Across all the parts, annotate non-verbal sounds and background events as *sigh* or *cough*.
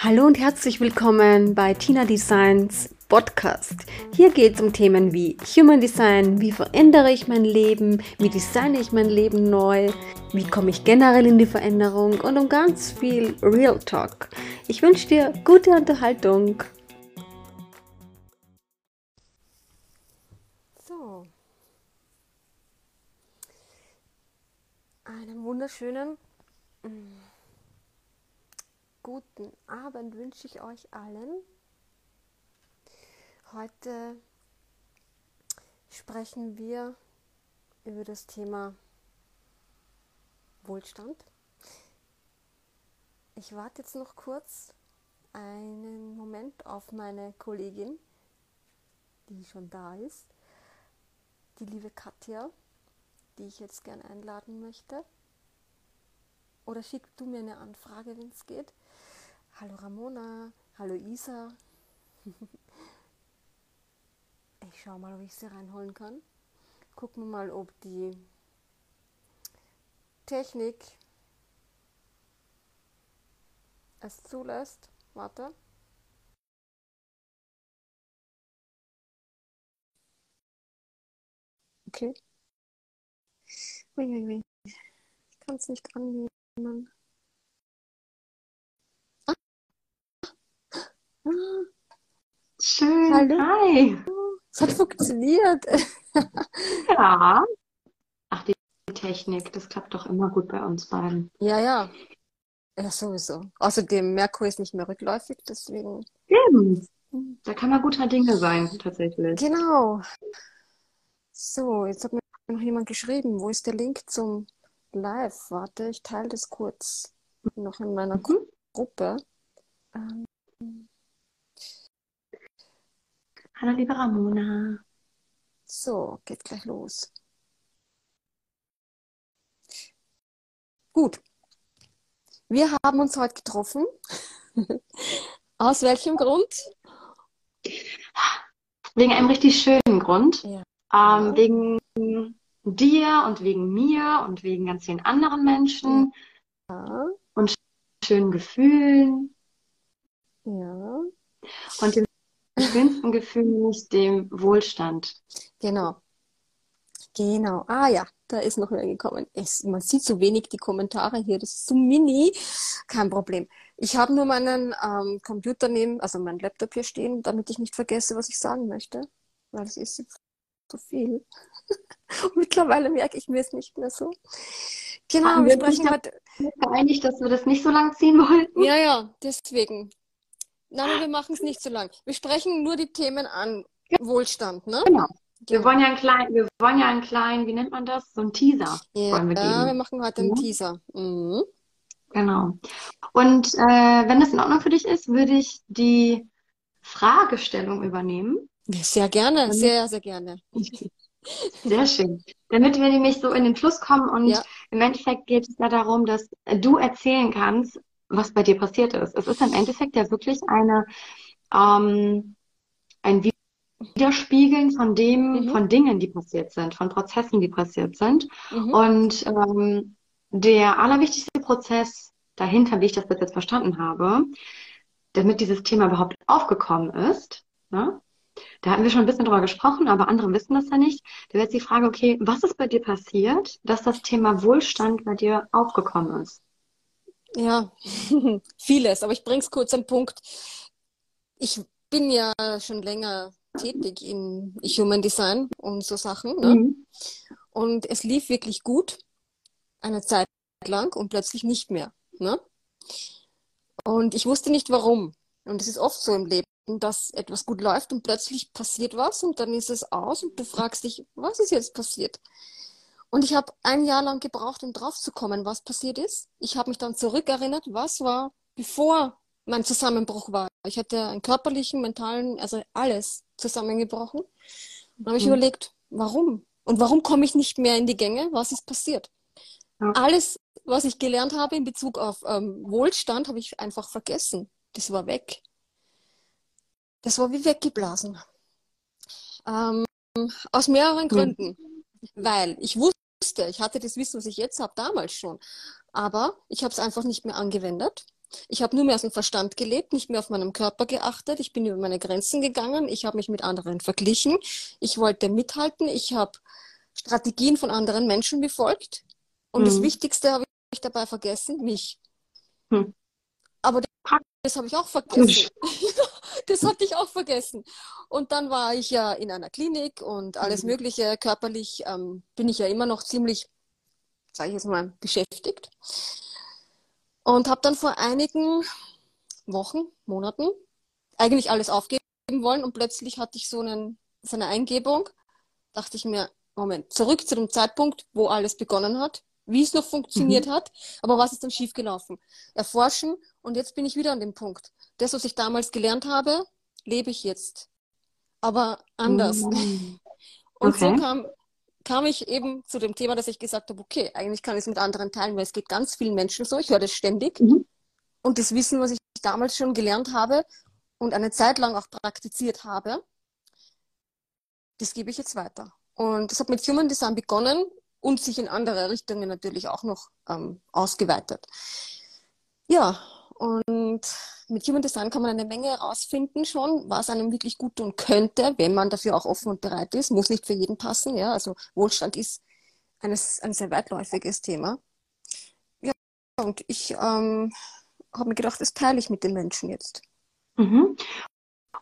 Hallo und herzlich willkommen bei Tina Designs Podcast. Hier geht es um Themen wie Human Design, wie verändere ich mein Leben, wie designe ich mein Leben neu, wie komme ich generell in die Veränderung und um ganz viel Real Talk. Ich wünsche dir gute Unterhaltung. So. Einen wunderschönen mm, guten Abend wünsche ich euch allen. Heute sprechen wir über das Thema Wohlstand. Ich warte jetzt noch kurz einen Moment auf meine Kollegin, die schon da ist, die liebe Katja, die ich jetzt gerne einladen möchte. Oder schick du mir eine Anfrage, wenn es geht. Hallo Ramona, hallo Isa. *laughs* Ich schaue mal, ob ich sie reinholen kann. Gucken wir mal, ob die Technik es zulässt. Warte. Okay. Uiuiui. Ich kann es nicht annehmen. Schön. Hallo. Hi. Es hat funktioniert. Ja. Ach, die Technik, das klappt doch immer gut bei uns beiden. Ja, ja. Ja, sowieso. Außerdem, Merkur ist nicht mehr rückläufig, deswegen. Stimmt. Da kann man guter Dinge sein, tatsächlich. Genau. So, jetzt hat mir noch jemand geschrieben. Wo ist der Link zum Live? Warte, ich teile das kurz noch in meiner Mhm. Gruppe. Ähm, Hallo, liebe Ramona. so, geht gleich los. Gut. Wir haben uns heute getroffen. *laughs* Aus welchem Grund? Wegen einem richtig schönen Grund. Ja. Ähm, wegen dir und wegen mir und wegen ganz vielen anderen Menschen Ja. und schönen Gefühlen. Ja. Und dem schönsten Gefühl nicht dem Wohlstand. Genau. Genau. Ah ja, da ist noch wer gekommen. Es, man sieht so wenig die Kommentare hier. Das ist so mini. Kein Problem. Ich habe nur meinen ähm, Computer neben, also meinen Laptop hier stehen, damit ich nicht vergesse, was ich sagen möchte. Weil es ist so viel. Und *laughs* mittlerweile merke ich mir es nicht mehr so. Genau, Haben wir wir uns sprechen heute. geeinigt, dass wir das nicht so lang ziehen wollten? Ja, ja, deswegen. Nein, wir machen es nicht so lang. Wir sprechen nur die Themen an. Wohlstand, ne? Genau. Wir Genau. wollen ja einen kleinen, wir wollen ja einen kleinen, wie nennt man das? So einen Teaser Ja, wollen wir wir geben. machen heute einen Ja. Teaser. Mhm. Genau. Und äh, wenn das in Ordnung für dich ist, würde ich die Fragestellung übernehmen. Sehr gerne, sehr, sehr gerne. *laughs* Sehr schön. Damit wir nämlich so in den Fluss kommen und Ja. im Endeffekt geht es ja darum, dass du erzählen kannst, was bei dir passiert ist. Es ist im Endeffekt ja wirklich eine, ähm, ein Widerspiegeln von dem, Mhm. von Dingen, die passiert sind, von Prozessen, die passiert sind. Mhm. Und ähm, der allerwichtigste Prozess dahinter, wie ich das bis jetzt verstanden habe, damit dieses Thema überhaupt aufgekommen ist, ne? Da hatten wir schon ein bisschen drüber gesprochen, aber andere wissen das ja nicht. Da wäre jetzt die Frage, okay, was ist bei dir passiert, dass das Thema Wohlstand bei dir aufgekommen ist? Ja, *laughs* vieles, aber ich bringe es kurz am Punkt. Ich bin ja schon länger tätig in Human Design und so Sachen, ne? Mhm. Und es lief wirklich gut, eine Zeit lang und plötzlich nicht mehr, ne? Und ich wusste nicht warum. Und es ist oft so im Leben, dass etwas gut läuft und plötzlich passiert was und dann ist es aus und du fragst dich, was ist jetzt passiert? Und ich habe ein Jahr lang gebraucht, um drauf zu kommen, was passiert ist. Ich habe mich dann zurückerinnert, was war, bevor mein Zusammenbruch war. Ich hatte einen körperlichen, mentalen, also alles zusammengebrochen. Dann habe ich Mhm. überlegt, warum? Und warum komme ich nicht mehr in die Gänge? Was ist passiert? Ja. Alles, was ich gelernt habe in Bezug auf ähm, Wohlstand, habe ich einfach vergessen. Das war weg. Das war wie weggeblasen. Ähm, aus mehreren Mhm. Gründen. Weil ich wusste, ich hatte das Wissen, was ich jetzt habe, damals schon. Aber ich habe es einfach nicht mehr angewendet. Ich habe nur mehr aus dem Verstand gelebt, nicht mehr auf meinem Körper geachtet. Ich bin über meine Grenzen gegangen. Ich habe mich mit anderen verglichen. Ich wollte mithalten. Ich habe Strategien von anderen Menschen befolgt. Und mhm. das Wichtigste habe ich dabei vergessen, mich. Mhm. Aber das habe ich auch vergessen. *laughs* das hatte ich auch vergessen. Und dann war ich ja in einer Klinik und alles mhm. Mögliche. Körperlich ähm, bin ich ja immer noch ziemlich, sage ich jetzt mal, beschäftigt. Und habe dann vor einigen Wochen, Monaten eigentlich alles aufgeben wollen und plötzlich hatte ich so, einen, so eine Eingebung. Dachte ich mir, Moment, zurück zu dem Zeitpunkt, wo alles begonnen hat wie es noch funktioniert mhm. hat, aber was ist dann schiefgelaufen? Erforschen und jetzt bin ich wieder an dem Punkt. Das, was ich damals gelernt habe, lebe ich jetzt. Aber anders. Mhm. *laughs* Und okay. so kam, kam ich eben zu dem Thema, dass ich gesagt habe, okay, eigentlich kann ich es mit anderen teilen, weil es geht ganz vielen Menschen so. Ich höre das ständig. Mhm. Und das Wissen, was ich damals schon gelernt habe und eine Zeit lang auch praktiziert habe, das gebe ich jetzt weiter. Und das hat mit Human Design begonnen und sich in andere Richtungen natürlich auch noch ähm, ausgeweitet. Ja, und mit Human Design kann man eine Menge herausfinden schon, was einem wirklich gut tun könnte, wenn man dafür auch offen und bereit ist. Muss nicht für jeden passen. Ja? Also Wohlstand ist eines, ein sehr weitläufiges Thema. Ja, und ich ähm, habe mir gedacht, das teile ich mit den Menschen jetzt. Mhm.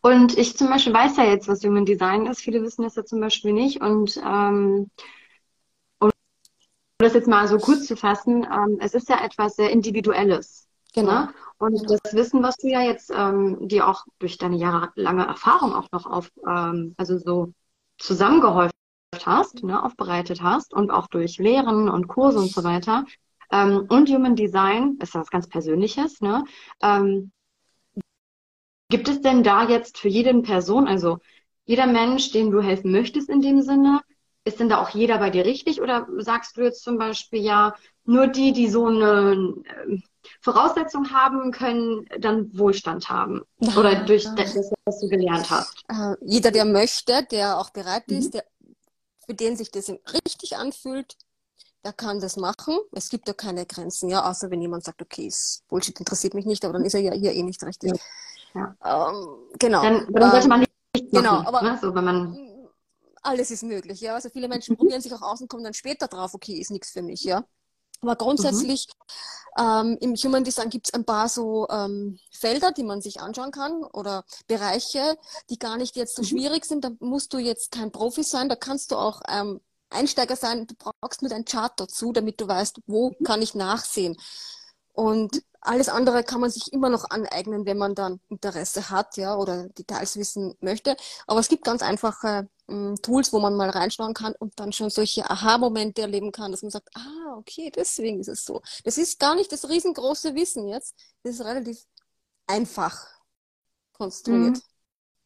Und ich zum Beispiel weiß ja jetzt, was Human Design ist. Viele wissen das ja zum Beispiel nicht. Und ähm, das jetzt mal so kurz zu fassen, ähm, es ist ja etwas sehr Individuelles. Genau. Ne? Und das Wissen, was du ja jetzt ähm, dir auch durch deine jahrelange Erfahrung auch noch auf, ähm, also so zusammengehäuft hast, ne, aufbereitet hast und auch durch Lehren und Kurse und so weiter. Ähm, und Human Design ist ja was ganz Persönliches. Ne? Ähm, gibt es denn da jetzt für jede Person, also jeder Mensch, dem du helfen möchtest in dem Sinne, ist denn da auch jeder bei dir richtig oder sagst du jetzt zum Beispiel ja, nur die, die so eine äh, Voraussetzung haben, können dann Wohlstand haben oder durch das, was du gelernt hast? Äh, jeder, der möchte, der auch bereit mhm. ist, der, für den sich das richtig anfühlt, der kann das machen. Es gibt da keine Grenzen, ja, außer wenn jemand sagt, okay, Bullshit interessiert mich nicht, aber dann ist er ja hier eh nicht richtig. Ja. Ähm, genau. Dann, dann sollte man nicht machen, genau, aber ne? so, wenn man alles ist möglich, ja. Also viele Menschen probieren sich auch aus und kommen dann später drauf, okay, ist nichts für mich, ja. Aber grundsätzlich mhm. ähm, im Human Design gibt es ein paar so ähm, Felder, die man sich anschauen kann oder Bereiche, die gar nicht jetzt so mhm. schwierig sind. Da musst du jetzt kein Profi sein, da kannst du auch ähm, Einsteiger sein. Du brauchst nur ein Chart dazu, damit du weißt, wo mhm. kann ich nachsehen. Und alles andere kann man sich immer noch aneignen, wenn man dann Interesse hat, ja, oder Details wissen möchte. Aber es gibt ganz einfache Tools, wo man mal reinschauen kann und dann schon solche Aha-Momente erleben kann, dass man sagt, ah, okay, deswegen ist es so. Das ist gar nicht das riesengroße Wissen jetzt. Das ist relativ einfach konstruiert. Mhm.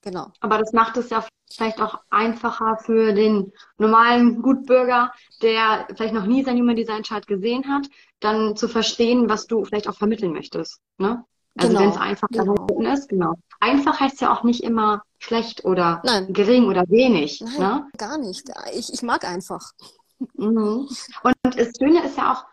Genau. Aber das macht es ja vielleicht auch einfacher für den normalen Gutbürger, der vielleicht noch nie sein Human Design Chart gesehen hat, dann zu verstehen, was du vielleicht auch vermitteln möchtest. Ne? Also genau. wenn es einfach genau. ist, genau. Einfach heißt ja auch nicht immer schlecht oder Nein. gering oder wenig. Nein, ne? gar nicht. Ich, ich mag einfach. Mhm. Und das Schöne ist ja auch,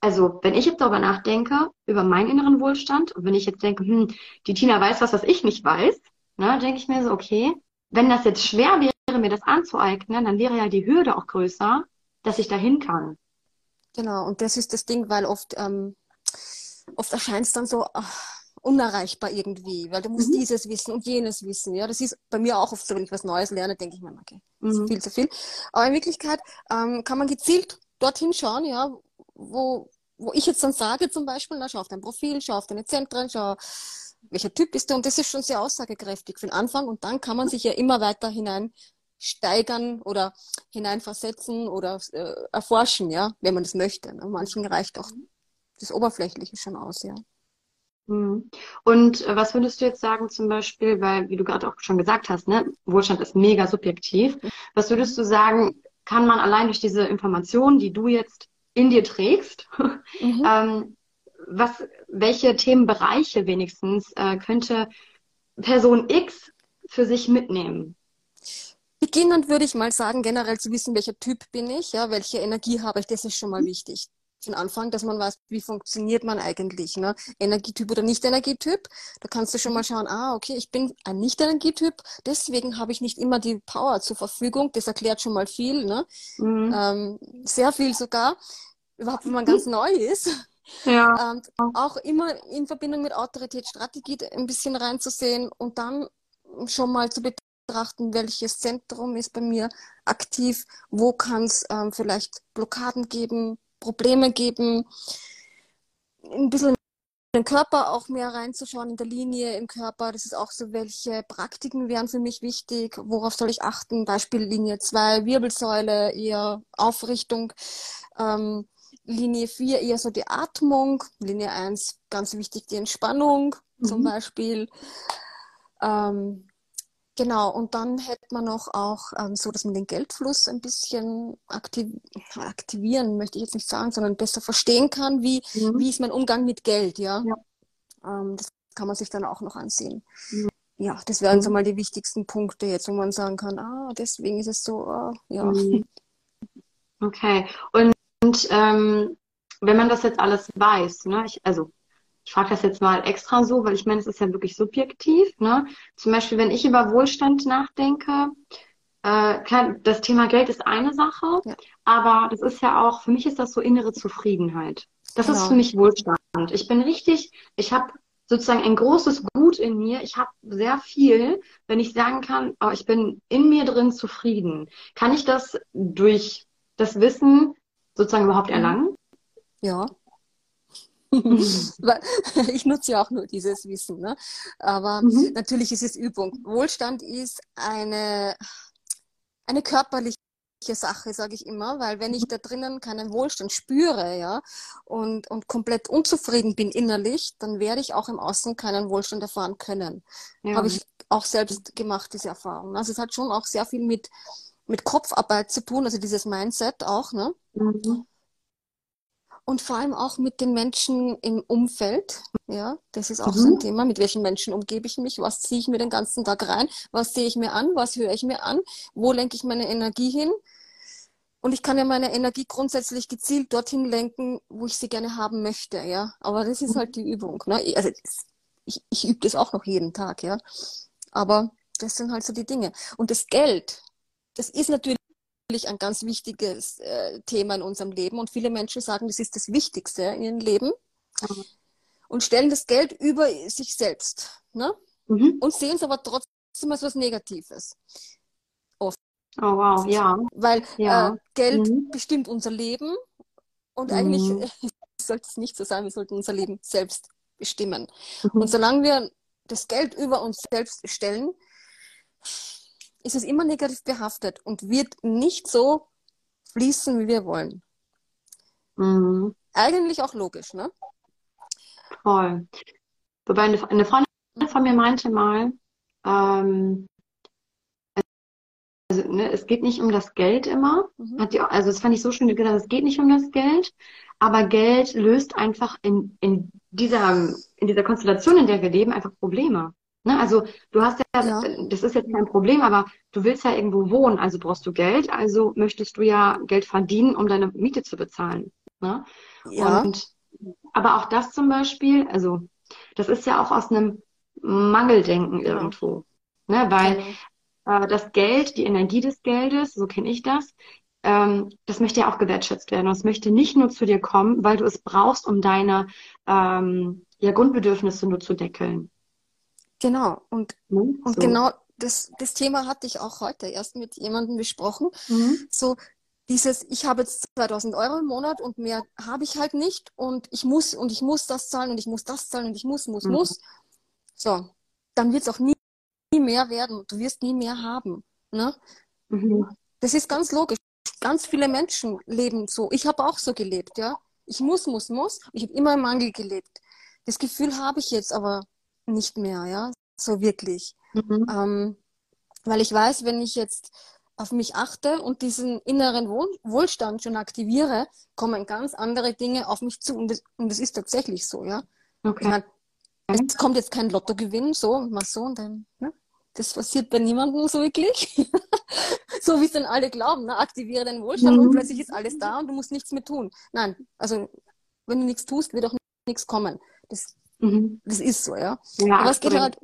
also wenn ich jetzt darüber nachdenke, über meinen inneren Wohlstand, und wenn ich jetzt denke, hm, die Tina weiß was, was ich nicht weiß, ne, denke ich mir so, okay, wenn das jetzt schwer wäre, mir das anzueignen, dann wäre ja die Hürde auch größer, dass ich dahin kann. Genau, und das ist das Ding, weil oft, ähm, oft erscheint es dann so ach, unerreichbar irgendwie, weil du musst mhm. dieses wissen und jenes wissen. Ja, das ist bei mir auch oft so, wenn ich was Neues lerne, denke ich mir, okay, das ist mhm. viel zu viel. Aber in Wirklichkeit ähm, kann man gezielt dorthin schauen, ja, wo, wo ich jetzt dann sage zum Beispiel, na, schau auf dein Profil, schau auf deine Zentren, schau welcher Typ bist du? Und das ist schon sehr aussagekräftig für den Anfang. Und dann kann man sich ja immer weiter hinein steigern oder hineinversetzen oder äh, erforschen, ja, wenn man das möchte. Ne? Manchen reicht auch das Oberflächliche schon aus, ja. Mhm. Und äh, was würdest du jetzt sagen zum Beispiel, weil, wie du gerade auch schon gesagt hast, ne, Wohlstand ist mega subjektiv. Was würdest du sagen, kann man allein durch diese Informationen, die du jetzt in dir trägst, *laughs* mhm. ähm, was, welche Themenbereiche wenigstens äh, könnte Person X für sich mitnehmen? Beginnend würde ich mal sagen, generell zu wissen, welcher Typ bin ich, ja, welche Energie habe ich, das ist schon mal wichtig. Anfangen, dass man weiß, wie funktioniert man eigentlich, ne? Energietyp oder Nicht-Energietyp. Da kannst du schon mal schauen, ah, okay, ich bin ein Nicht-Energietyp, deswegen habe ich nicht immer die Power zur Verfügung. Das erklärt schon mal viel, ne? Mhm. Ähm, sehr viel sogar. Überhaupt, wenn man ganz neu ist. Ja. Ähm, auch immer in Verbindung mit Autoritätsstrategie ein bisschen reinzusehen und dann schon mal zu betrachten, welches Zentrum ist bei mir aktiv, wo kann es ähm, vielleicht Blockaden geben, Probleme geben, ein bisschen in den Körper auch mehr reinzuschauen, in der Linie im Körper. Das ist auch so, welche Praktiken wären für mich wichtig, worauf soll ich achten? Beispiel Linie 2, Wirbelsäule, eher Aufrichtung. Ähm, Linie 4 eher so die Atmung. Linie 1 ganz wichtig die Entspannung mhm. zum Beispiel. Ähm, Genau, und dann hätte man noch auch ähm, so, dass man den Geldfluss ein bisschen aktiv aktivieren, möchte ich jetzt nicht sagen, sondern besser verstehen kann, wie, mhm. wie ist mein Umgang mit Geld, ja. ja. Ähm, das kann man sich dann auch noch ansehen. Mhm. Ja, das wären so mhm. mal die wichtigsten Punkte jetzt, wo man sagen kann, ah, deswegen ist es so, ah, ja. Mhm. Okay, und, und ähm, wenn man das jetzt alles weiß, ne, ich, also ich frage das jetzt mal extra so, weil ich meine, es ist ja wirklich subjektiv. Ne? Zum Beispiel, wenn ich über Wohlstand nachdenke, äh, klar, das Thema Geld ist eine Sache, ja. aber das ist ja auch, für mich ist das so innere Zufriedenheit. Das genau. ist für mich Wohlstand. Ich bin richtig, ich habe sozusagen ein großes Gut in mir. Ich habe sehr viel, wenn ich sagen kann, oh, ich bin in mir drin zufrieden. Kann ich das durch das Wissen sozusagen überhaupt mhm. erlangen? Ja, *laughs* ich nutze ja auch nur dieses Wissen. Ne? Aber mhm. natürlich ist es Übung. Wohlstand ist eine, eine körperliche Sache, sage ich immer, weil wenn ich da drinnen keinen Wohlstand spüre, ja, und, und komplett unzufrieden bin innerlich, dann werde ich auch im Außen keinen Wohlstand erfahren können. Ja. Habe ich auch selbst gemacht, diese Erfahrung. Also es hat schon auch sehr viel mit, mit Kopfarbeit zu tun, also dieses Mindset auch, ne? Mhm und vor allem auch mit den Menschen im Umfeld. Ja, das ist auch mhm. so ein Thema. Mit welchen Menschen umgebe ich mich? Was ziehe ich mir den ganzen Tag rein? Was sehe ich mir an? Was höre ich mir an? Wo lenke ich meine Energie hin? Und ich kann ja meine Energie grundsätzlich gezielt dorthin lenken, wo ich sie gerne haben möchte, ja. Aber das ist halt die Übung. Ne? Also ich, ich übe das auch noch jeden Tag, ja. Aber das sind halt so die Dinge. Und das Geld, das ist natürlich ein ganz wichtiges äh, Thema in unserem Leben und viele Menschen sagen, das ist das Wichtigste in ihrem Leben mhm. und stellen das Geld über sich selbst ne? Mhm. und sehen es aber trotzdem als was Negatives. Oft. Oh wow, ja. Weil ja. Äh, Geld mhm. bestimmt unser Leben und eigentlich *laughs* mhm. sollte es nicht so sein, wir sollten unser Leben selbst bestimmen. Mhm. Und solange wir das Geld über uns selbst stellen, ist es immer negativ behaftet und wird nicht so fließen, wie wir wollen. Mhm. Eigentlich auch logisch, ne? Voll. Wobei eine, eine Freundin von mir meinte mal, ähm, also, ne, es geht nicht um das Geld immer. Mhm. Die, also das fand ich so schön gesagt, es geht nicht um das Geld, aber Geld löst einfach in, in, dieser, in dieser Konstellation, in der wir leben, einfach Probleme. Ne? Also du hast ja, ja, das ist jetzt kein Problem, aber du willst ja irgendwo wohnen, also brauchst du Geld, also möchtest du ja Geld verdienen, um deine Miete zu bezahlen. Ne? Ja. Und, aber auch das zum Beispiel, also das ist ja auch aus einem Mangeldenken ja. irgendwo. Ne? Weil ja. äh, das Geld, die Energie des Geldes, so kenne ich das, ähm, das möchte ja auch gewertschätzt werden. Und es möchte nicht nur zu dir kommen, weil du es brauchst, um deine ähm, ja, Grundbedürfnisse nur zu deckeln. Genau, und, mhm, und genau das, das Thema hatte ich auch heute erst mit jemandem besprochen. Mhm. So dieses, ich habe jetzt 2000 Euro im Monat und mehr habe ich halt nicht und ich muss und ich muss das zahlen und ich muss das zahlen und ich muss, muss, mhm. muss. So, dann wird es auch nie, nie mehr werden. Du wirst nie mehr haben. Ne? Mhm. Das ist ganz logisch. Ganz viele Menschen leben so. Ich habe auch so gelebt, ja. Ich muss, muss, muss. Ich habe immer im Mangel gelebt. Das Gefühl habe ich jetzt aber nicht mehr, ja, so wirklich. Mhm. Ähm, weil ich weiß, wenn ich jetzt auf mich achte und diesen inneren Wohl Wohlstand schon aktiviere, kommen ganz andere Dinge auf mich zu. Und das, und das ist tatsächlich so, ja. Okay. Ich mein, es kommt jetzt kein Lottogewinn, so, mal so, und dann, ne? Das passiert bei niemandem so wirklich. *laughs* so wie es dann alle glauben, ne? aktiviere den Wohlstand Mhm. und plötzlich ist alles da und du musst nichts mehr tun. Nein, also wenn du nichts tust, wird auch nichts kommen. Das, Mhm. das ist so, ja. Ja, Aber es geht halt.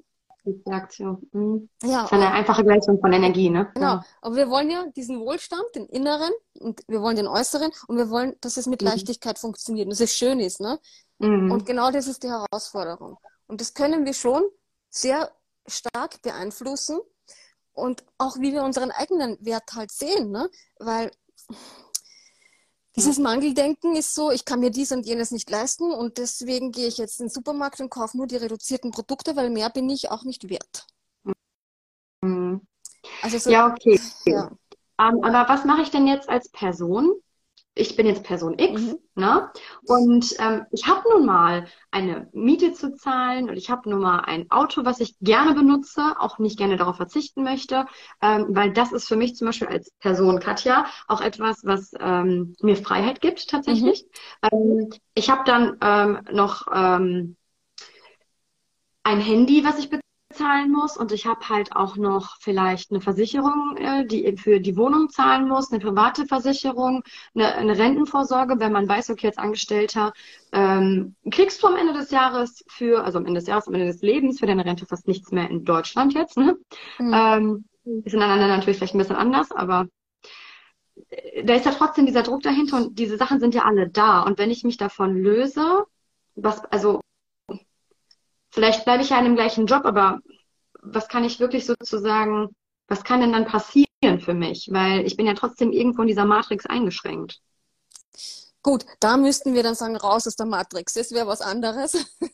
Mhm. ja, Das ist eine einfache Gleichung von Energie, ne? Genau, aber wir wollen ja diesen Wohlstand, den inneren und wir wollen den äußeren und wir wollen, dass es mit Mhm. Leichtigkeit funktioniert und dass es schön ist, ne? Mhm. Und genau das ist die Herausforderung. Und das können wir schon sehr stark beeinflussen und auch wie wir unseren eigenen Wert halt sehen, ne? Weil dieses Mangeldenken ist so, ich kann mir dies und jenes nicht leisten und deswegen gehe ich jetzt in den Supermarkt und kaufe nur die reduzierten Produkte, weil mehr bin ich auch nicht wert. Mhm. Also so, Ja, okay. ja. Ähm, aber was mache ich denn jetzt als Person? Ich bin jetzt Person X, Mhm. ne? Und ähm, ich habe nun mal eine Miete zu zahlen und ich habe nun mal ein Auto, was ich gerne benutze, auch nicht gerne darauf verzichten möchte, ähm, weil das ist für mich zum Beispiel als Person Katja auch etwas, was ähm, mir Freiheit gibt tatsächlich. Ähm, ich habe dann ähm, noch ähm, ein Handy, was ich bezahlen muss und ich habe halt auch noch vielleicht eine Versicherung, äh, die für die Wohnung zahlen muss, eine private Versicherung, eine, eine Rentenvorsorge, wenn man weiß, okay, als Angestellter ähm, kriegst du am Ende des Jahres für, also am Ende des Jahres, am Ende des Lebens für deine Rente fast nichts mehr in Deutschland jetzt. Ne? Mhm. Ähm, ist in anderen natürlich vielleicht ein bisschen anders, aber äh, da ist ja trotzdem dieser Druck dahinter und diese Sachen sind ja alle da. Und wenn ich mich davon löse, was, also vielleicht bleibe ich ja in dem gleichen Job, aber was kann ich wirklich sozusagen, was kann denn dann passieren für mich? Weil ich bin ja trotzdem irgendwo in dieser Matrix eingeschränkt. Gut, da müssten wir dann sagen, raus aus der Matrix. Das wäre was anderes. *laughs*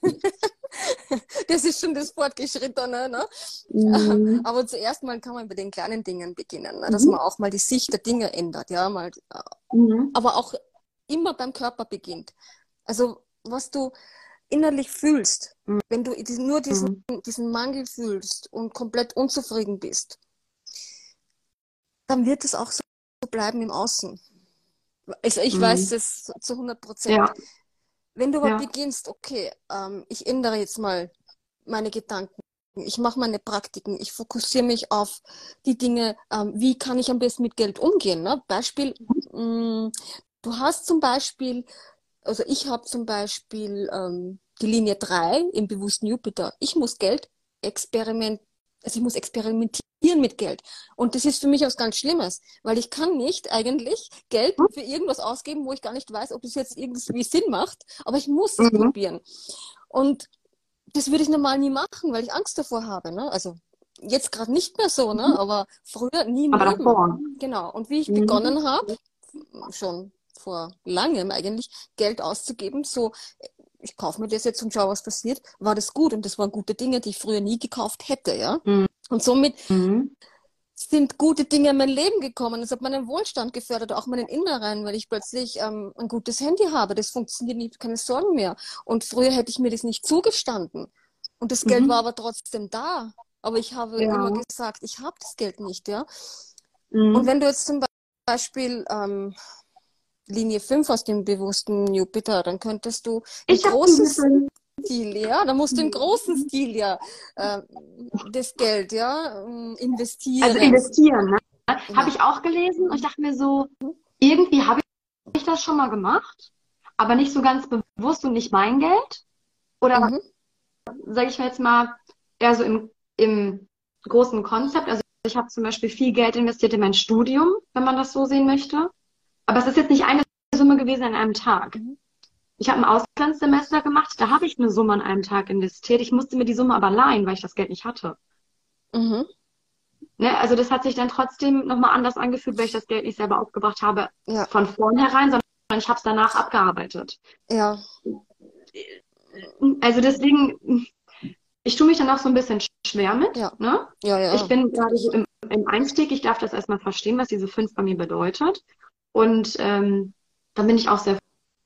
Das ist schon das Fortgeschrittene. Ne? Mhm. Aber zuerst mal kann man bei den kleinen Dingen beginnen, ne? dass Mhm. man auch mal die Sicht der Dinge ändert. Ja, mal, äh, Mhm. aber auch immer beim Körper beginnt. Also was du innerlich fühlst, Mhm. wenn du nur diesen, diesen Mangel fühlst und komplett unzufrieden bist, dann wird es auch so bleiben im Außen. Also ich Mhm. weiß das zu 100 Prozent. Ja. Wenn du aber Ja. beginnst, okay, ähm, ich ändere jetzt mal meine Gedanken, ich mache meine Praktiken, ich fokussiere mich auf die Dinge, ähm, wie kann ich am besten mit Geld umgehen. Ne? Beispiel, mh, du hast zum Beispiel, also ich habe zum Beispiel ähm, die Linie 3 im bewussten Jupiter. Ich muss Geld experiment, also ich muss experimentieren mit Geld. Und das ist für mich was ganz Schlimmes, weil ich kann nicht eigentlich Geld für irgendwas ausgeben, wo ich gar nicht weiß, ob es jetzt irgendwie Sinn macht, aber ich muss es Mhm. probieren. Und das würde ich normal nie machen, weil ich Angst davor habe. Ne? Also jetzt gerade nicht mehr so, ne? aber früher nie davor. Genau. Und wie ich Mhm. begonnen habe, schon vor langem eigentlich, Geld auszugeben, so ich kaufe mir das jetzt und schaue, was passiert, war das gut. Und das waren gute Dinge, die ich früher nie gekauft hätte, ja. Mhm. Und somit Mhm. sind gute Dinge in mein Leben gekommen. Es hat meinen Wohlstand gefördert, auch meinen Inneren, weil ich plötzlich ähm, ein gutes Handy habe. Das funktioniert nicht, keine Sorgen mehr. Und früher hätte ich mir das nicht zugestanden. Und das Geld Mhm. war aber trotzdem da. Aber ich habe Ja. immer gesagt, ich habe das Geld nicht, ja. Mhm. Und wenn du jetzt zum Beispiel ähm, Linie 5 aus dem bewussten Jupiter, dann könntest du im ich großen Stil, ja, da musst du im großen Stil ja äh, das Geld, ja, ähm, investieren. also investieren, ne? Ja. Habe ich auch gelesen und ich dachte mir so, irgendwie habe ich das schon mal gemacht, aber nicht so ganz bewusst und nicht mein Geld. Oder Mhm. sage ich mir jetzt mal, eher so im, im großen Konzept. Also ich habe zum Beispiel viel Geld investiert in mein Studium, wenn man das so sehen möchte. Aber es ist jetzt nicht eine Summe gewesen an einem Tag. Mhm. Ich habe ein Auslandssemester gemacht, da habe ich eine Summe an einem Tag investiert. Ich musste mir die Summe aber leihen, weil ich das Geld nicht hatte. Mhm. Ne? Also das hat sich dann trotzdem nochmal anders angefühlt, weil ich das Geld nicht selber aufgebracht habe Ja. von vornherein, sondern ich habe es danach abgearbeitet. Ja. Also deswegen, ich tue mich dann auch so ein bisschen schwer mit. Ja. Ne? Ja, ja. Ich bin gerade so im, im Einstieg. Ich darf das erstmal verstehen, was diese fünf bei mir bedeutet. Und ähm, dann bin ich auch sehr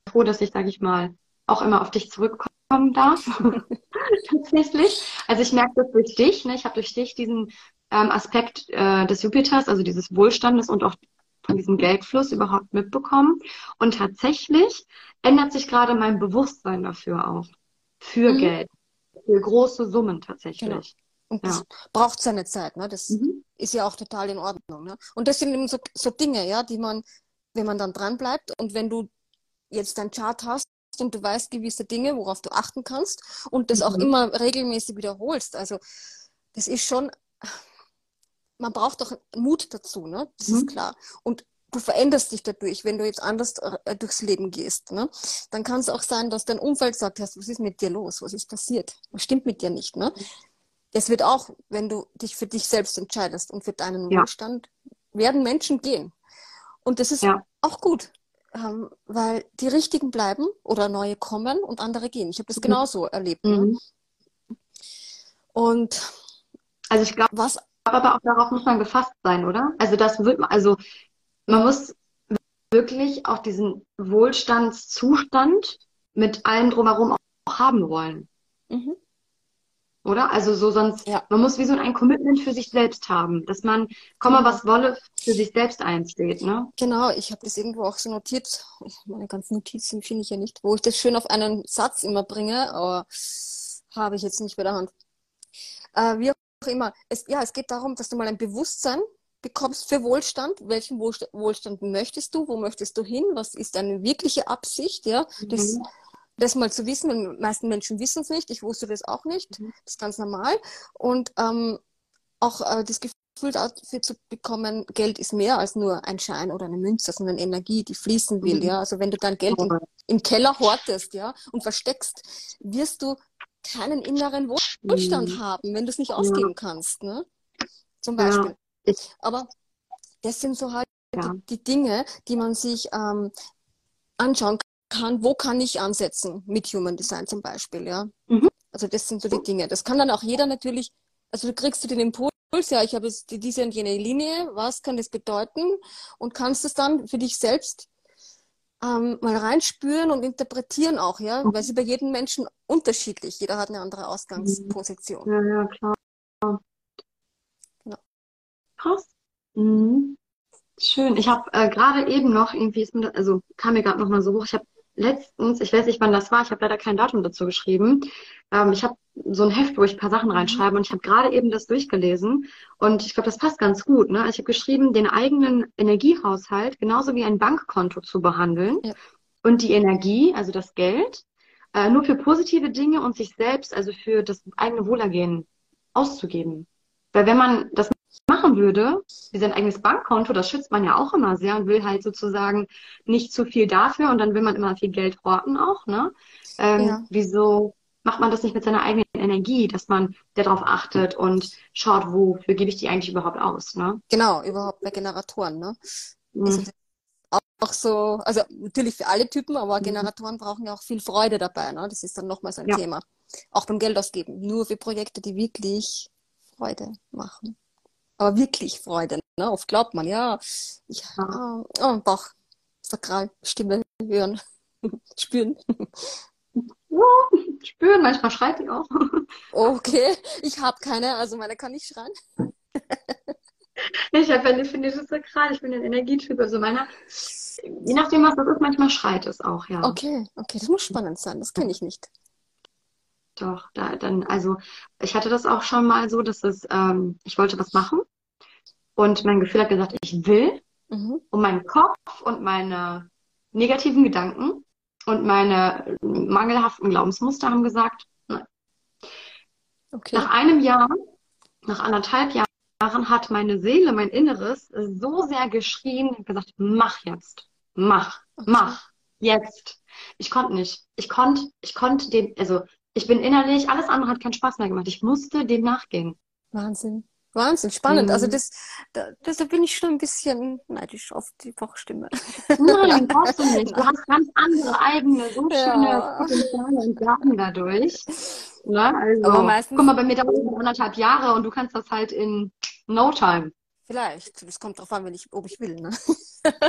froh, dass ich, sage ich mal, auch immer auf dich zurückkommen darf. *laughs* Tatsächlich. Also ich merke das durch dich. Ne? Ich habe durch dich diesen ähm, Aspekt äh, des Jupiters, also dieses Wohlstandes und auch von diesem Geldfluss überhaupt mitbekommen. Und tatsächlich ändert sich gerade mein Bewusstsein dafür auch. Für Mhm. Geld. Für große Summen tatsächlich. Genau. Und das braucht seine Zeit, ne? Das Mhm. ist ja auch total in Ordnung, ne? Und das sind eben so, so Dinge, ja, die man, wenn man dann dran bleibt und wenn du jetzt dein Chart hast und du weißt gewisse Dinge, worauf du achten kannst und das auch Mhm. immer regelmäßig wiederholst. Also das ist schon, man braucht doch Mut dazu, ne? Das ist Mhm. klar. Und du veränderst dich dadurch, wenn du jetzt anders äh, durchs Leben gehst, ne? Dann kann es auch sein, dass dein Umfeld sagt, was ist mit dir los? Was ist passiert? Was stimmt mit dir nicht, ne? Das wird auch, wenn du dich für dich selbst entscheidest und für deinen Ja. Wohlstand, werden Menschen gehen. Und das ist Ja. auch gut, ähm, weil die Richtigen bleiben oder neue kommen und andere gehen. Ich habe das Mhm. genauso erlebt. Ne? Mhm. Und Also ich glaube was, aber auch darauf muss man gefasst sein, oder? Also das wird man, also man muss wirklich auch diesen Wohlstandszustand mit allem drumherum auch haben wollen, mhm. Oder? Also so sonst, Ja. man muss wie so ein Commitment für sich selbst haben, dass man, komme Genau. was wolle, für sich selbst einsteht, ne? Genau, ich habe das irgendwo auch so notiert. Meine ganzen Notizen finde ich ja nicht, wo ich das schön auf einen Satz immer bringe, aber habe ich jetzt nicht bei der Hand. Äh, wie auch immer. Es, ja, es geht darum, dass du mal ein Bewusstsein bekommst für Wohlstand. Welchen Wohlsta- Wohlstand möchtest du? Wo möchtest du hin? Was ist deine wirkliche Absicht? Ja, Mhm. das mal zu wissen. Und die meisten Menschen wissen es nicht. Ich wusste das auch nicht. Mhm. Das ist ganz normal. Und ähm, auch äh, das Gefühl dafür zu bekommen, Geld ist mehr als nur ein Schein oder eine Münze, sondern Energie, die fließen will. Mhm. Ja, also wenn du dein Geld im, im Keller hortest, ja, und versteckst, wirst du keinen inneren Wohlstand Mhm. haben, wenn du es nicht Ja. ausgeben kannst, ne? Zum Ja. Beispiel. Ich- Aber das sind so halt Ja. die, die Dinge, die man sich ähm, anschauen kann. Wo kann ich ansetzen mit Human Design zum Beispiel, ja? Mhm. Also das sind so die Dinge. Das kann dann auch jeder natürlich, also du kriegst du den Impuls, ja, ich habe jetzt diese und jene Linie, was kann das bedeuten? Und kannst es dann für dich selbst ähm, mal reinspüren und interpretieren auch, ja, Mhm. weil sie bei jedem Menschen unterschiedlich. Jeder hat eine andere Ausgangsposition. Ja, ja, klar. Genau. Krass. Mhm. Schön. Ich habe äh, gerade eben noch, irgendwie ist mir das, also kam mir gerade noch mal so hoch, ich habe letztens, ich weiß nicht, wann das war, ich habe leider kein Datum dazu geschrieben. Ähm, ich habe so ein Heft, wo ich ein paar Sachen reinschreibe und ich habe gerade eben das durchgelesen und ich glaube, das passt ganz gut. Ne? Also ich habe geschrieben, den eigenen Energiehaushalt genauso wie ein Bankkonto zu behandeln Ja. und die Energie, also das Geld, äh, nur für positive Dinge und sich selbst, also für das eigene Wohlergehen auszugeben. Weil wenn man das machen würde, wie sein eigenes Bankkonto, das schützt man ja auch immer sehr und will halt sozusagen nicht zu viel dafür und dann will man immer viel Geld horten auch, ne? Ähm, Ja. Wieso macht man das nicht mit seiner eigenen Energie, dass man darauf achtet und schaut, wofür gebe ich die eigentlich überhaupt aus, ne? Genau, überhaupt bei Generatoren, ne? Mhm. Auch, so, also natürlich für alle Typen, aber Mhm. Generatoren brauchen ja auch viel Freude dabei, ne? Das ist dann nochmals ein Ja. Thema. Auch beim Geld ausgeben. Nur für Projekte, die wirklich Freude machen. Aber wirklich Freude, ne? Oft glaubt man, ja, ich, Ja. oh, oh, Bauch, Sakral, Stimme hören, *laughs* spüren. Spüren, manchmal schreit die auch. Okay, ich habe keine, also meine kann nicht schreien. Ich habe eine finnische Sakral, ich bin ein Energietyp, also meiner, je nachdem, was das ist, manchmal schreit es auch, ja. Okay, okay, das muss spannend sein, das kenne ich nicht. Doch, da, dann, also ich hatte das auch schon mal so, dass es, ähm, ich wollte was machen und mein Gefühl hat gesagt, ich will Mhm. und mein Kopf und meine negativen Gedanken und meine mangelhaften Glaubensmuster haben gesagt, nein. Okay. Nach einem Jahr, nach anderthalb Jahren hat meine Seele, mein Inneres so sehr geschrien und gesagt, mach jetzt, mach, Okay. mach, jetzt. Ich konnte nicht. Ich konnte, ich konnte dem, also ich bin innerlich, alles andere hat keinen Spaß mehr gemacht. Ich musste dem nachgehen. Wahnsinn. Wahnsinn, spannend. Also Mhm. das, da, das, da bin ich schon ein bisschen neidisch auf die Bauchstimme. Nein, brauchst du nicht. *laughs* Du hast ganz andere eigene, so schöne Ja. Potenziale und Gaben dadurch. Ne? Also, Aber meistens- guck mal, bei mir dauert es anderthalb Jahre und du kannst das halt in no time. Vielleicht. Das kommt drauf an, wenn ich, ob ich will, ne? *laughs*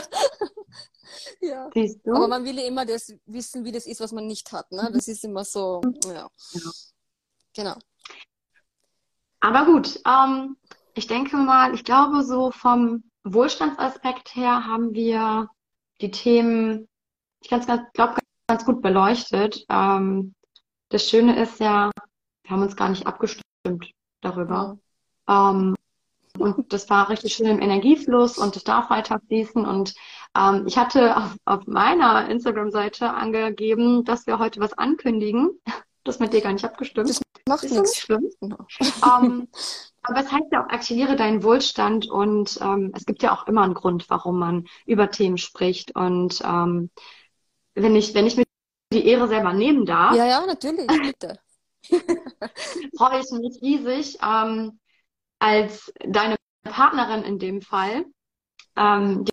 Ja. Aber man will ja immer das wissen, wie das ist, was man nicht hat, ne? Das ist immer so, ja. Ja. Genau. Aber gut, ähm, ich denke mal, ich glaube, so vom Wohlstandsaspekt her haben wir die Themen, ich ganz, ganz, glaube, ganz gut beleuchtet. Ähm, das Schöne ist ja, wir haben uns gar nicht abgestimmt. darüber. Ähm, und das war richtig schön im Energiefluss und es darf weiter fließen. Und ähm, ich hatte auf, auf meiner Instagram-Seite angegeben, dass wir heute was ankündigen. Das mit dir gar nicht abgestimmt. Das macht ist nichts. schlimm. No. ähm, aber es heißt ja auch, aktiviere deinen Wohlstand und ähm, es gibt ja auch immer einen Grund, warum man über Themen spricht. Und ähm, wenn ich, wenn ich mir die Ehre selber nehmen darf. Ja, ja, natürlich, bitte. *laughs* freue ich mich riesig, ähm, als deine Partnerin in dem Fall, ähm,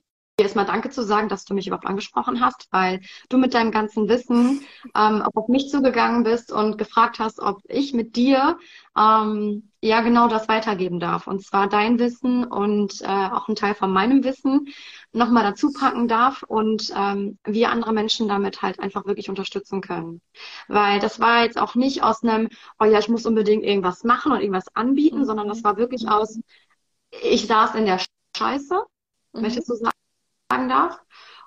erstmal Danke zu sagen, dass du mich überhaupt angesprochen hast, weil du mit deinem ganzen Wissen ähm, auf mich zugegangen bist und gefragt hast, ob ich mit dir ähm, ja genau das weitergeben darf. Und zwar dein Wissen und äh, auch ein Teil von meinem Wissen nochmal dazu packen darf und ähm, wir andere Menschen damit halt einfach wirklich unterstützen können. Weil das war jetzt auch nicht aus einem, oh ja, ich muss unbedingt irgendwas machen und irgendwas anbieten, sondern das war wirklich aus, ich saß in der Scheiße, mhm. möchtest du sagen? Sagen darf.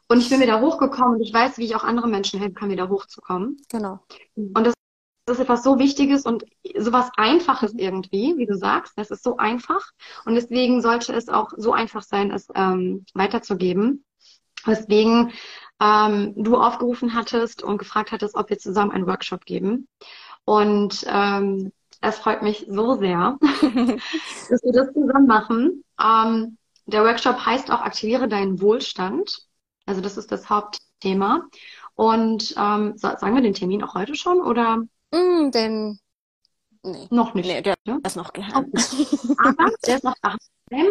Und ich bin wieder hochgekommen und ich weiß, wie ich auch andere Menschen helfen kann, wieder hochzukommen. Genau. Und das, das ist etwas so Wichtiges und sowas Einfaches irgendwie, wie du sagst. Das ist so einfach. Und deswegen sollte es auch so einfach sein, es ähm, weiterzugeben. Weswegen ähm, du aufgerufen hattest und gefragt hattest, ob wir zusammen einen Workshop geben. Und ähm, es freut mich so sehr, *laughs* dass wir das zusammen machen. Ähm, der Workshop heißt auch Aktiviere deinen Wohlstand. Also das ist das Hauptthema. Und ähm, sagen wir den Termin auch heute schon oder? Mm, denn nee. noch nicht. Nee, der ja? ist noch geheim. *laughs* Aber der ist noch geheim.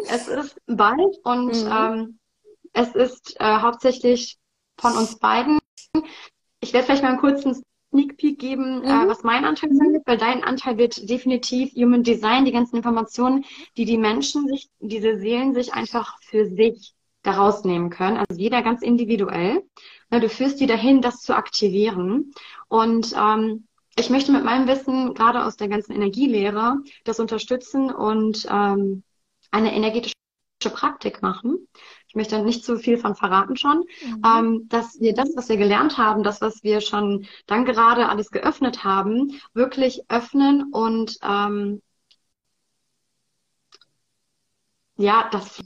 Es ist bald und mhm. ähm, es ist äh, hauptsächlich von uns beiden. Ich werde vielleicht mal einen kurzen Sneak Peek geben, äh, mhm. äh, was mein Anteil sein wird, weil dein Anteil wird definitiv Human Design, die ganzen Informationen, die die Menschen sich, diese Seelen sich einfach für sich daraus nehmen können. Also jeder ganz individuell. Ja, du führst die dahin, das zu aktivieren. Und ähm, ich möchte mit meinem Wissen, gerade aus der ganzen Energielehre, das unterstützen und ähm, eine energetische Praktik machen. Ich möchte nicht zu viel von verraten schon, mhm. ähm, dass wir das, was wir gelernt haben, das, was wir schon dann gerade alles geöffnet haben, wirklich öffnen und ähm, ja, das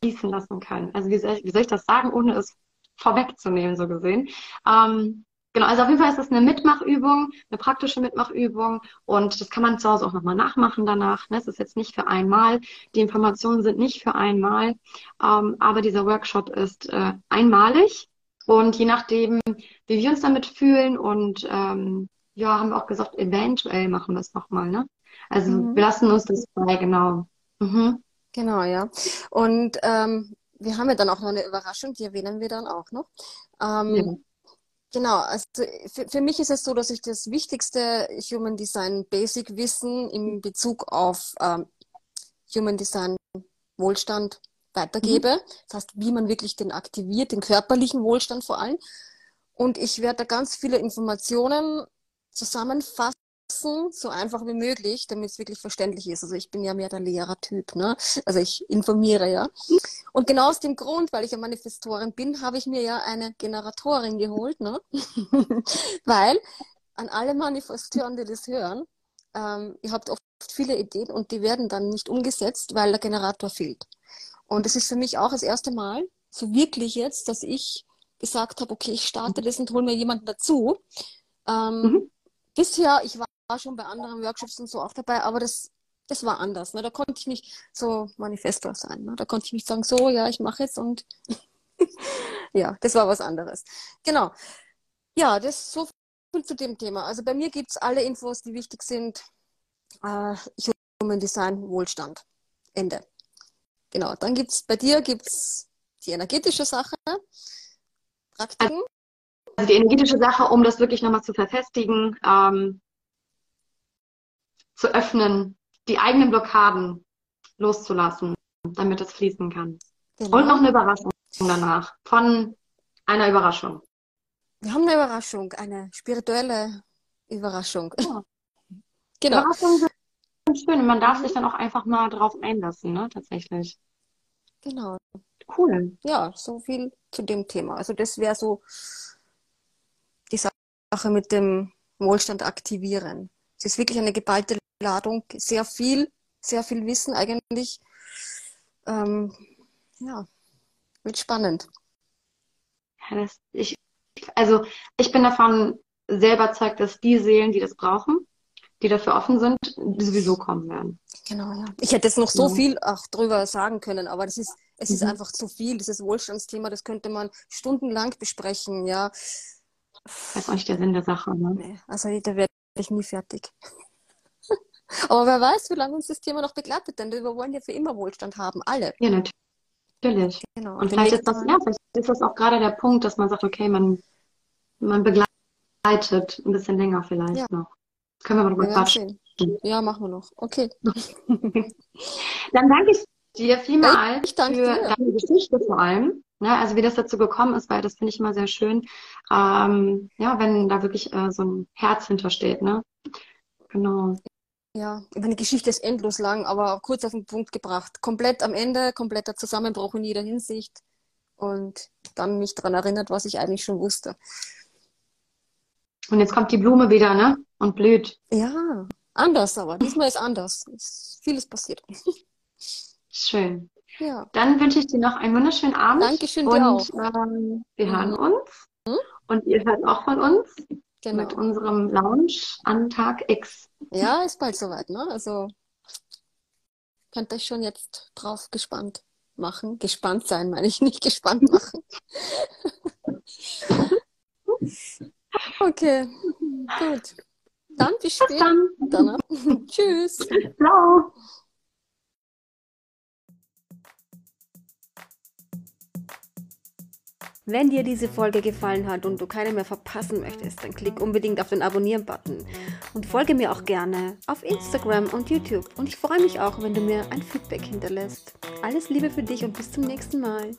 fließen lassen können. Also wie soll, ich, wie soll ich das sagen, ohne es vorwegzunehmen, so gesehen. Ähm, Genau, also auf jeden Fall ist das eine Mitmachübung, eine praktische Mitmachübung und das kann man zu Hause auch nochmal nachmachen danach. Ne? Es ist jetzt nicht für einmal, die Informationen sind nicht für einmal, ähm, aber dieser Workshop ist äh, einmalig und je nachdem, wie wir uns damit fühlen und ähm, ja, haben wir auch gesagt, eventuell machen wir es nochmal. Ne? Also mhm. wir lassen uns das frei, genau. Mhm. Genau, ja. Und ähm, wir haben ja dann auch noch eine Überraschung, die erwähnen wir dann auch noch. Ähm, ja. Genau, also für, für mich ist es so, dass ich das wichtigste Human Design Basic Wissen in Bezug auf ähm, Human Design Wohlstand weitergebe. Mhm. Das heißt, wie man wirklich den aktiviert, den körperlichen Wohlstand vor allem. Und ich werde da ganz viele Informationen zusammenfassen so einfach wie möglich, damit es wirklich verständlich ist. Also ich bin ja mehr der Lehrertyp, ne? Also ich informiere ja. Und genau aus dem Grund, weil ich ja Manifestorin bin, habe ich mir ja eine Generatorin geholt, ne? *laughs* weil an alle Manifestoren, die das hören, ähm, ihr habt oft viele Ideen und die werden dann nicht umgesetzt, weil der Generator fehlt. Und es ist für mich auch das erste Mal, so wirklich jetzt, dass ich gesagt habe, okay, ich starte das und hole mir jemanden dazu. Ähm, mhm. Bisher, ich war war schon bei anderen Workshops und so auch dabei, aber das, das war anders. Ne? Da konnte ich nicht so Manifestor sein. Ne? Da konnte ich nicht sagen, so, ja, ich mache jetzt und *laughs* ja, das war was anderes. Genau. Ja, das so viel zu dem Thema. Also bei mir gibt es alle Infos, die wichtig sind. Äh, Human Design, Wohlstand. Ende. Genau. Dann gibt es bei dir gibt's die energetische Sache, Praktiken. Also die energetische Sache, um das wirklich nochmal zu verfestigen, ähm, zu öffnen, die eigenen Blockaden loszulassen, damit es fließen kann. Genau. Und noch eine Überraschung danach von einer Überraschung. Wir haben eine Überraschung, eine spirituelle Überraschung. Ja. *laughs* Genau. Überraschungen sind schön und man darf sich dann auch einfach mal drauf einlassen, ne, tatsächlich. Genau. Cool. Ja, so viel zu dem Thema. Also das wäre so die Sache mit dem Wohlstand aktivieren. Es ist wirklich eine geballte Ladung, sehr viel sehr viel Wissen eigentlich. Ähm, ja, wird spannend. Ja, das, ich, also ich bin davon sehr überzeugt, dass die Seelen, die das brauchen, die dafür offen sind, sowieso kommen werden. Genau, ja. Ich hätte jetzt noch so ja. viel auch drüber sagen können, aber das ist, es mhm. ist einfach zu viel. Dieses Wohlstandsthema, das könnte man stundenlang besprechen, ja. Das ist auch nicht der Sinn der Sache, ne? Nee, also da werde ich nie fertig. *laughs* aber wer weiß, wie lange uns das Thema noch begleitet, denn wir wollen ja für immer Wohlstand haben, alle. Ja, natürlich. Genau. Und, Und vielleicht ist das, ja, vielleicht ist das auch gerade der Punkt, dass man sagt, okay, man, man begleitet ein bisschen länger vielleicht ja. noch. Können wir mal drüber ja, quatschen. Ja, machen wir noch. Okay. *laughs* Dann danke ich dir vielmals ich danke für dir. deine Geschichte vor allem. Ne, also wie das dazu gekommen ist, weil das finde ich immer sehr schön, ähm, ja, wenn da wirklich äh, so ein Herz hintersteht, ne? Genau. Ja, meine Geschichte ist endlos lang, aber kurz auf den Punkt gebracht. Komplett am Ende, kompletter Zusammenbruch in jeder Hinsicht und dann mich daran erinnert, was ich eigentlich schon wusste. Und jetzt kommt die Blume wieder, ne? Und blüht. Ja, anders aber. Diesmal ist anders. Ist vieles passiert. *laughs* Schön. Ja. Dann wünsche ich dir noch einen wunderschönen Abend. Dankeschön und, dir auch. Ähm, wir mhm. hören uns. Mhm. Und ihr hört auch von uns. Genau. Mit unserem Lounge an Tag X. Ja, ist bald soweit, ne? Also könnt euch schon jetzt drauf gespannt machen. Gespannt sein, meine ich *laughs* nicht gespannt machen. *laughs* Okay, gut. Dann bis später. Dann. Ne? *laughs* Tschüss. Ciao. Wenn dir diese Folge gefallen hat und du keine mehr verpassen möchtest, dann klick unbedingt auf den Abonnieren-Button und folge mir auch gerne auf Instagram und YouTube. Und ich freue mich auch, wenn du mir ein Feedback hinterlässt. Alles Liebe für dich und bis zum nächsten Mal.